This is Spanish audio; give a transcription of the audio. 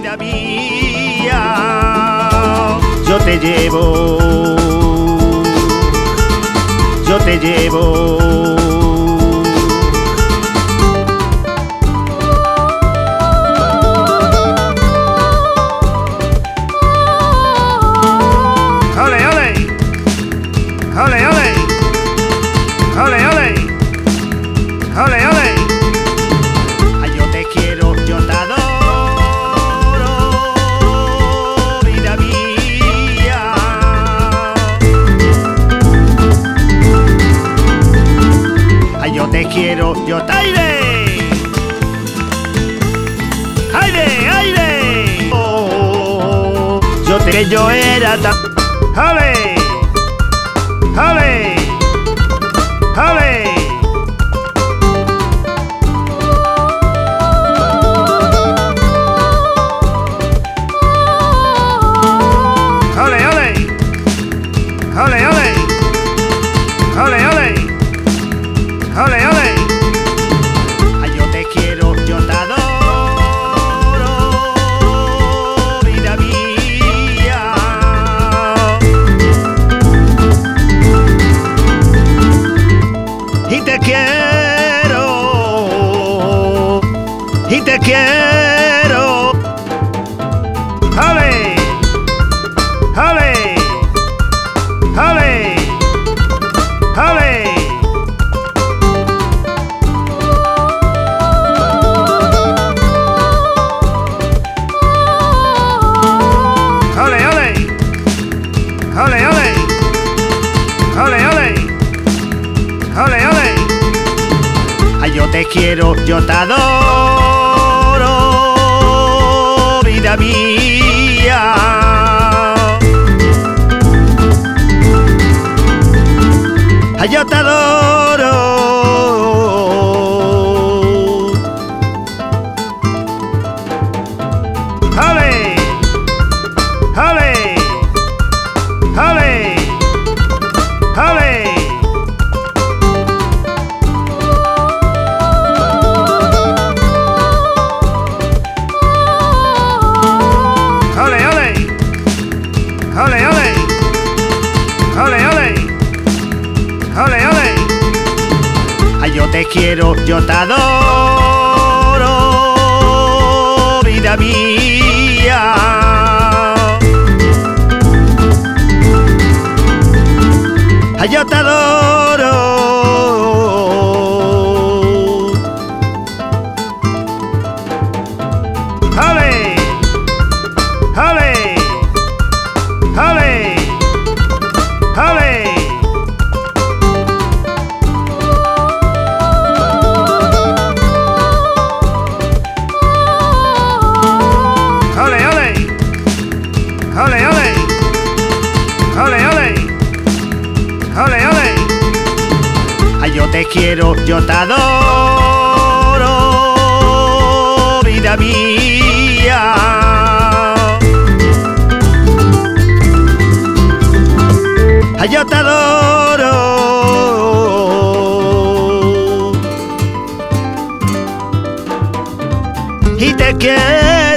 vida mía. Yo te llevo, yo te llevo. ¡Ole, ole! ¡Ole, ole! Que yo era tan... Y te quiero, y te quiero. ¡Ale! ¡Ale! ¡Ale! ¡Ale! ¡Ale. ¡Ale, ale! Ay, yo te quiero, yo te adoro, vida mía. ¡Ale, ale! Ay, yo te quiero, yo te adoro, vida mía. Ay, yo te adoro. ¡Ale, ale! ¡Ale, ale! ¡Ale, ale! Ay, yo te quiero, yo te adoro, vida mía. Ay, yo te adoro. Y te quiero.